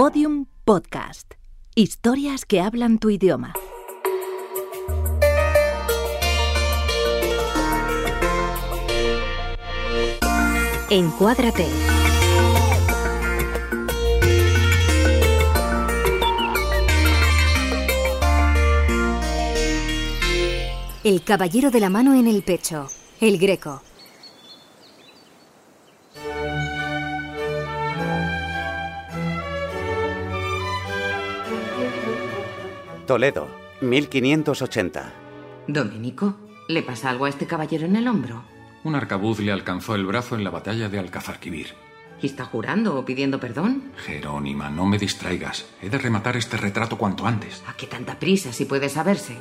Podium Podcast. Historias que hablan tu idioma. Encuádrate. El caballero de la mano en el pecho. El greco. Toledo, 1580. Domenico, ¿le pasa algo a este caballero en el hombro? Un arcabuz le alcanzó el brazo en la batalla de Alcazarquivir. ¿Y está jurando o pidiendo perdón? Jerónima, no me distraigas. He de rematar este retrato cuanto antes. ¿A qué tanta prisa si puede saberse?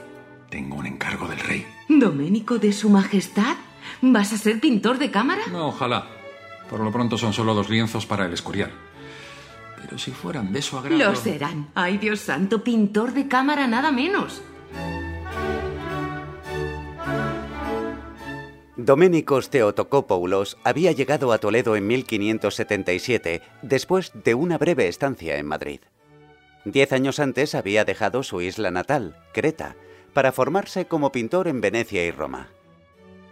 Tengo un encargo del rey. ¿Domenico de su majestad? ¿Vas a ser pintor de cámara? No, ojalá. Por lo pronto son solo dos lienzos para el escorial. Pero si fueran de su agrado... Lo serán. Ay, Dios santo, pintor de cámara nada menos. Doménicos Theotokopoulos había llegado a Toledo en 1577, después de una breve estancia en Madrid. Diez años antes había dejado su isla natal, Creta, para formarse como pintor en Venecia y Roma.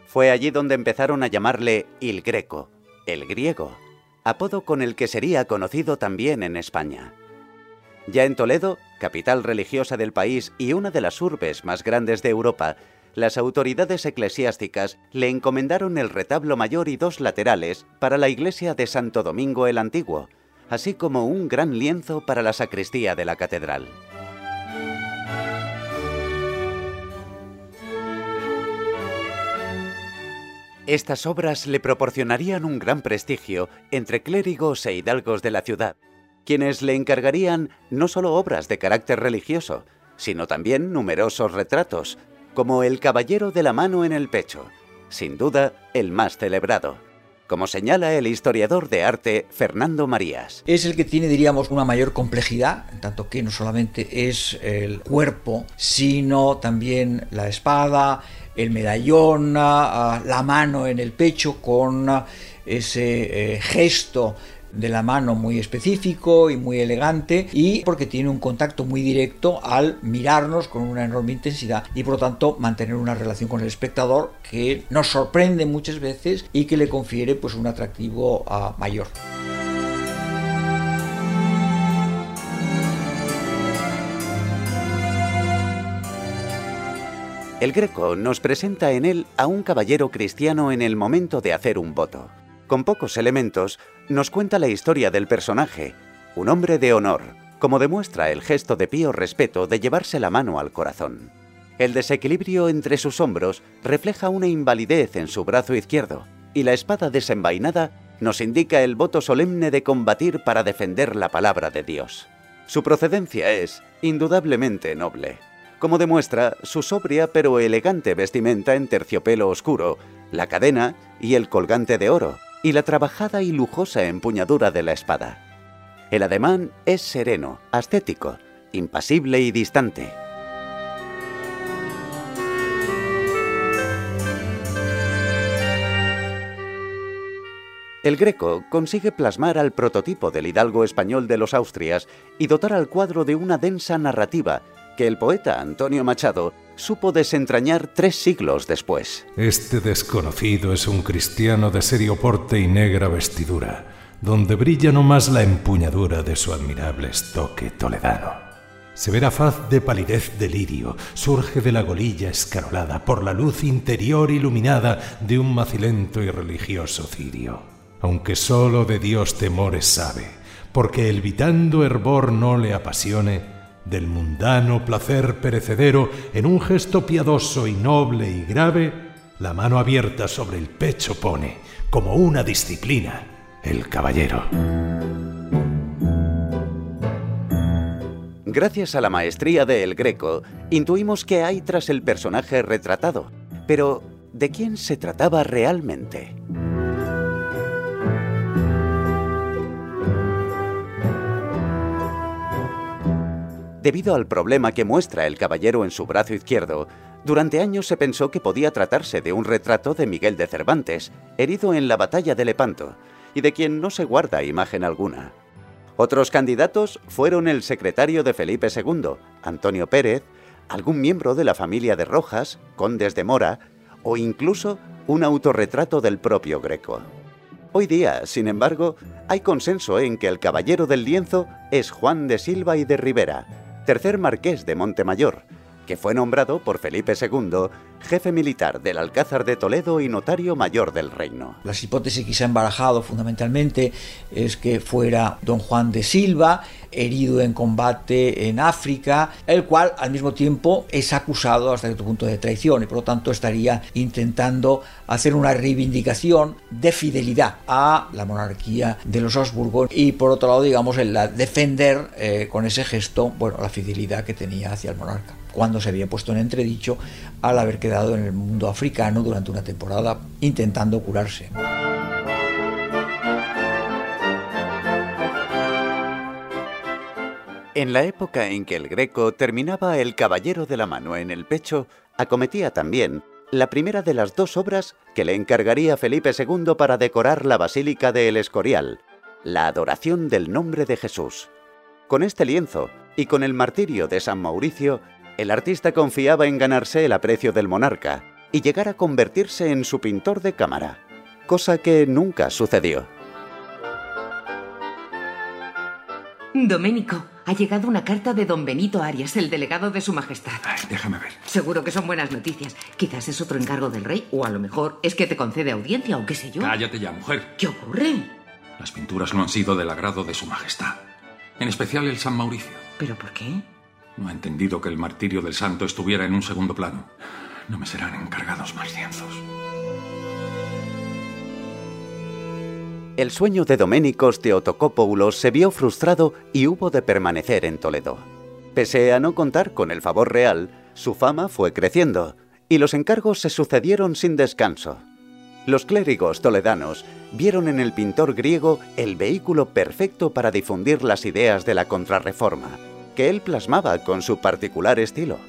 Fue allí donde empezaron a llamarle Il Greco, el griego, apodo con el que sería conocido también en España. Ya en Toledo, capital religiosa del país y una de las urbes más grandes de Europa, las autoridades eclesiásticas le encomendaron el retablo mayor y dos laterales para la iglesia de Santo Domingo el Antiguo, así como un gran lienzo para la sacristía de la catedral. Estas obras le proporcionarían un gran prestigio entre clérigos e hidalgos de la ciudad, quienes le encargarían no solo obras de carácter religioso, sino también numerosos retratos, como El Caballero de la Mano en el Pecho, sin duda el más celebrado como señala el historiador de arte Fernando Marías. Es el que tiene, diríamos, una mayor complejidad, en tanto que no solamente es el cuerpo, sino también la espada, el medallón, la mano en el pecho con ese eh, gesto de la mano muy específico y muy elegante y porque tiene un contacto muy directo al mirarnos con una enorme intensidad y por lo tanto mantener una relación con el espectador que nos sorprende muchas veces y que le confiere pues un atractivo ah, mayor. El Greco nos presenta en él a un caballero cristiano en el momento de hacer un voto. Con pocos elementos, nos cuenta la historia del personaje, un hombre de honor, como demuestra el gesto de pío respeto de llevarse la mano al corazón. El desequilibrio entre sus hombros refleja una invalidez en su brazo izquierdo, y la espada desenvainada nos indica el voto solemne de combatir para defender la palabra de Dios. Su procedencia es, indudablemente, noble, como demuestra su sobria pero elegante vestimenta en terciopelo oscuro, la cadena y el colgante de oro, y la trabajada y lujosa empuñadura de la espada. El ademán es sereno, ascético, impasible y distante. El Greco consigue plasmar al prototipo del hidalgo español de los Austrias y dotar al cuadro de una densa narrativa que el poeta Antonio Machado supo desentrañar tres siglos después. Este desconocido es un cristiano de serio porte y negra vestidura, donde brilla no más la empuñadura de su admirable estoque toledano. Severa faz de palidez de lirio surge de la golilla escarolada por la luz interior iluminada de un macilento y religioso cirio. Aunque sólo de Dios temores sabe, porque el vitando hervor no le apasione, del mundano placer perecedero, en un gesto piadoso y noble y grave, la mano abierta sobre el pecho pone, como una disciplina, el caballero. Gracias a la maestría de El Greco, intuimos que hay tras el personaje retratado. Pero, ¿de quién se trataba realmente? Debido al problema que muestra el caballero en su brazo izquierdo, durante años se pensó que podía tratarse de un retrato de Miguel de Cervantes, herido en la batalla de Lepanto, y de quien no se guarda imagen alguna. Otros candidatos fueron el secretario de Felipe II, Antonio Pérez, algún miembro de la familia de Rojas, condes de Mora, o incluso un autorretrato del propio Greco. Hoy día, sin embargo, hay consenso en que el caballero del lienzo es Juan de Silva y de Rivera, tercer marqués de Montemayor, que fue nombrado por Felipe II jefe militar del Alcázar de Toledo y notario mayor del reino. Las hipótesis que se han barajado fundamentalmente es que fuera don Juan de Silva, herido en combate en África, el cual al mismo tiempo es acusado hasta cierto punto de traición y por lo tanto estaría intentando hacer una reivindicación de fidelidad a la monarquía de los Habsburgo y por otro lado digamos el defender eh, con ese gesto bueno la fidelidad que tenía hacia el monarca cuando se había puesto en entredicho al haber quedado en el mundo africano durante una temporada intentando curarse. En la época en que el Greco terminaba El Caballero de la Mano en el pecho, acometía también la primera de las dos obras que le encargaría Felipe II para decorar la Basílica de El Escorial, la adoración del nombre de Jesús. Con este lienzo y con el martirio de San Mauricio, el artista confiaba en ganarse el aprecio del monarca y llegar a convertirse en su pintor de cámara, cosa que nunca sucedió. Doménico, ha llegado una carta de don Benito Arias, el delegado de su majestad. Ay, déjame ver. Seguro que son buenas noticias. Quizás es otro encargo del rey, o a lo mejor es que te concede audiencia, o qué sé yo. Cállate ya, mujer. ¿Qué ocurre? Las pinturas no han sido del agrado de su majestad. En especial el San Mauricio. ¿Pero por qué? No ha entendido que el martirio del santo estuviera en un segundo plano. No me serán encargados más lienzos. El sueño de Doménicos Teotocópoulos se vio frustrado y hubo de permanecer en Toledo. Pese a no contar con el favor real, su fama fue creciendo y los encargos se sucedieron sin descanso. Los clérigos toledanos vieron en el pintor griego el vehículo perfecto para difundir las ideas de la contrarreforma que él plasmaba con su particular estilo.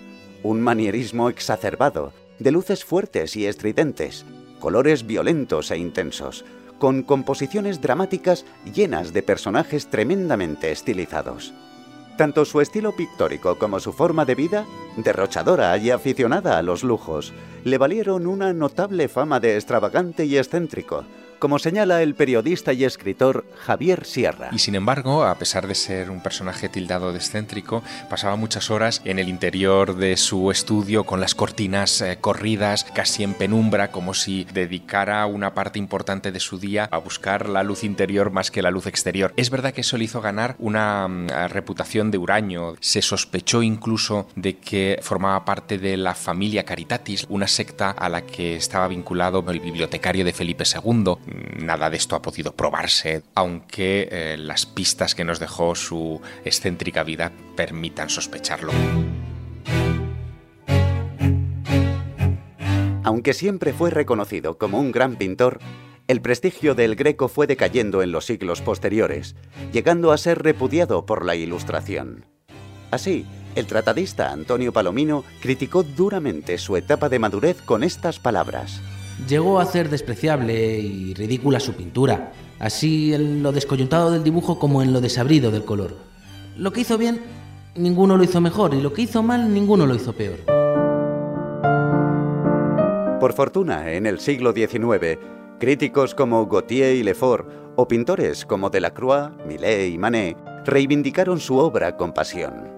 Un manierismo exacerbado, de luces fuertes y estridentes, colores violentos e intensos, con composiciones dramáticas llenas de personajes tremendamente estilizados. Tanto su estilo pictórico como su forma de vida, derrochadora y aficionada a los lujos, le valieron una notable fama de extravagante y excéntrico, como señala el periodista y escritor Javier Sierra. Y sin embargo, a pesar de ser un personaje tildado de excéntrico, pasaba muchas horas en el interior de su estudio con las cortinas eh, corridas, casi en penumbra, como si dedicara una parte importante de su día a buscar la luz interior más que la luz exterior. Es verdad que eso le hizo ganar una mm, reputación de huraño. Se sospechó incluso de que formaba parte de la familia Caritatis, una secta a la que estaba vinculado el bibliotecario de Felipe II nada de esto ha podido probarse, aunque eh, las pistas que nos dejó su excéntrica vida permitan sospecharlo. Aunque siempre fue reconocido como un gran pintor, el prestigio del Greco fue decayendo en los siglos posteriores, llegando a ser repudiado por la Ilustración. Así, el tratadista Antonio Palomino criticó duramente su etapa de madurez con estas palabras llegó a hacer despreciable y ridícula su pintura, así en lo descoyuntado del dibujo como en lo desabrido del color. Lo que hizo bien, ninguno lo hizo mejor, y lo que hizo mal, ninguno lo hizo peor. Por fortuna, en el siglo XIX, críticos como Gautier y Lefort, o pintores como Delacroix, Millet y Manet, reivindicaron su obra con pasión.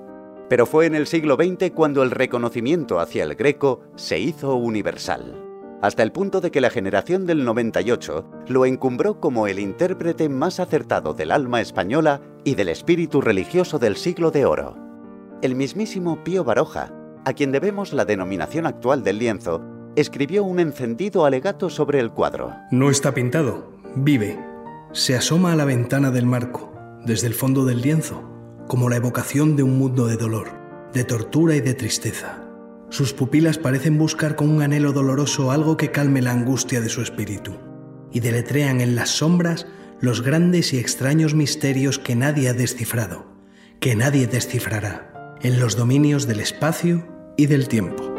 Pero fue en el siglo XX cuando el reconocimiento hacia el greco se hizo universal hasta el punto de que la generación del 98 lo encumbró como el intérprete más acertado del alma española y del espíritu religioso del siglo de oro. El mismísimo Pío Baroja, a quien debemos la denominación actual del lienzo, escribió un encendido alegato sobre el cuadro. No está pintado, vive. Se asoma a la ventana del marco, desde el fondo del lienzo, como la evocación de un mundo de dolor, de tortura y de tristeza sus pupilas parecen buscar con un anhelo doloroso algo que calme la angustia de su espíritu, y deletrean en las sombras los grandes y extraños misterios que nadie ha descifrado, que nadie descifrará, en los dominios del espacio y del tiempo.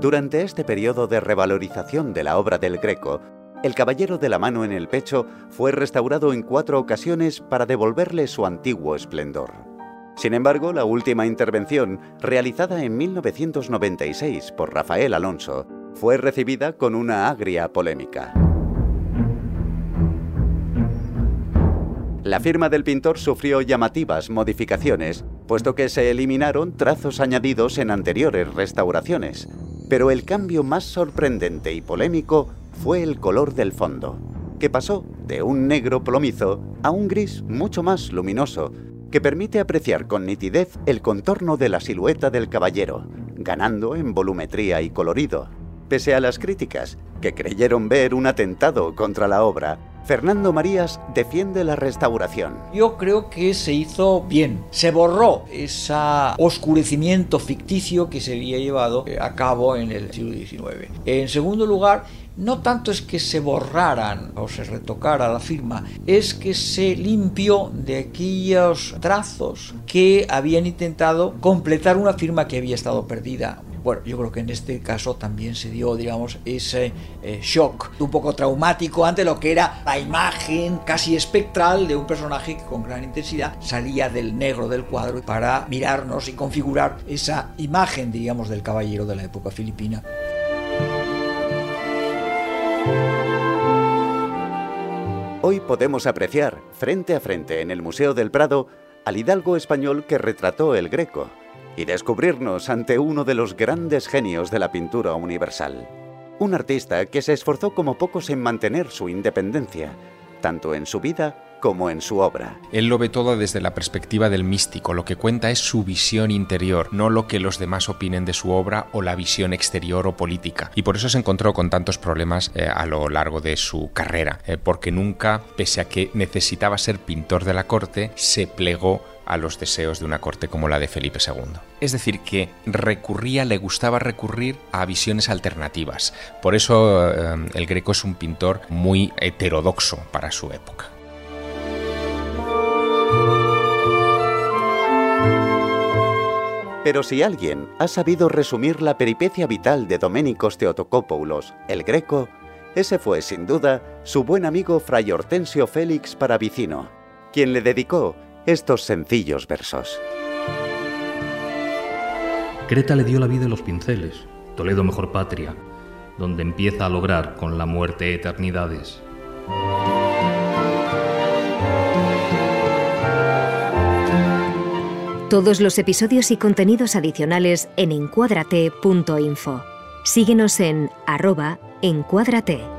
Durante este periodo de revalorización de la obra del Greco, el Caballero de la Mano en el Pecho fue restaurado en cuatro ocasiones para devolverle su antiguo esplendor. Sin embargo, la última intervención, realizada en 1996 por Rafael Alonso, fue recibida con una agria polémica. La firma del pintor sufrió llamativas modificaciones, puesto que se eliminaron trazos añadidos en anteriores restauraciones. Pero el cambio más sorprendente y polémico fue el color del fondo, que pasó de un negro plomizo a un gris mucho más luminoso, que permite apreciar con nitidez el contorno de la silueta del caballero, ganando en volumetría y colorido. Pese a las críticas, que creyeron ver un atentado contra la obra, Fernando Marías defiende la restauración. Yo creo que se hizo bien. Se borró ese oscurecimiento ficticio que se había llevado a cabo en el siglo XIX. En segundo lugar, no tanto es que se borraran o se retocara la firma, es que se limpió de aquellos trazos que habían intentado completar una firma que había estado perdida. Bueno, yo creo que en este caso también se dio, digamos, ese eh, shock un poco traumático ante lo que era la imagen casi espectral de un personaje que con gran intensidad salía del negro del cuadro para mirarnos y configurar esa imagen, digamos, del caballero de la época filipina. Hoy podemos apreciar, frente a frente en el Museo del Prado, al hidalgo español que retrató el Greco y descubrirnos ante uno de los grandes genios de la pintura universal. Un artista que se esforzó como pocos en mantener su independencia, tanto en su vida como en su obra. Él lo ve todo desde la perspectiva del místico, lo que cuenta es su visión interior, no lo que los demás opinen de su obra o la visión exterior o política. Y por eso se encontró con tantos problemas eh, a lo largo de su carrera, eh, porque nunca, pese a que necesitaba ser pintor de la corte, se plegó a los deseos de una corte como la de Felipe II. Es decir, que recurría, le gustaba recurrir a visiones alternativas. Por eso eh, el Greco es un pintor muy heterodoxo para su época. Pero si alguien ha sabido resumir la peripecia vital de Doménicos Teotocópoulos, el Greco, ese fue sin duda su buen amigo Fray Hortensio Félix Paravicino, quien le dedicó estos sencillos versos. Creta le dio la vida en los pinceles, Toledo mejor patria, donde empieza a lograr con la muerte eternidades. Todos los episodios y contenidos adicionales en encuadrate.info. Síguenos en arroba encuadrate.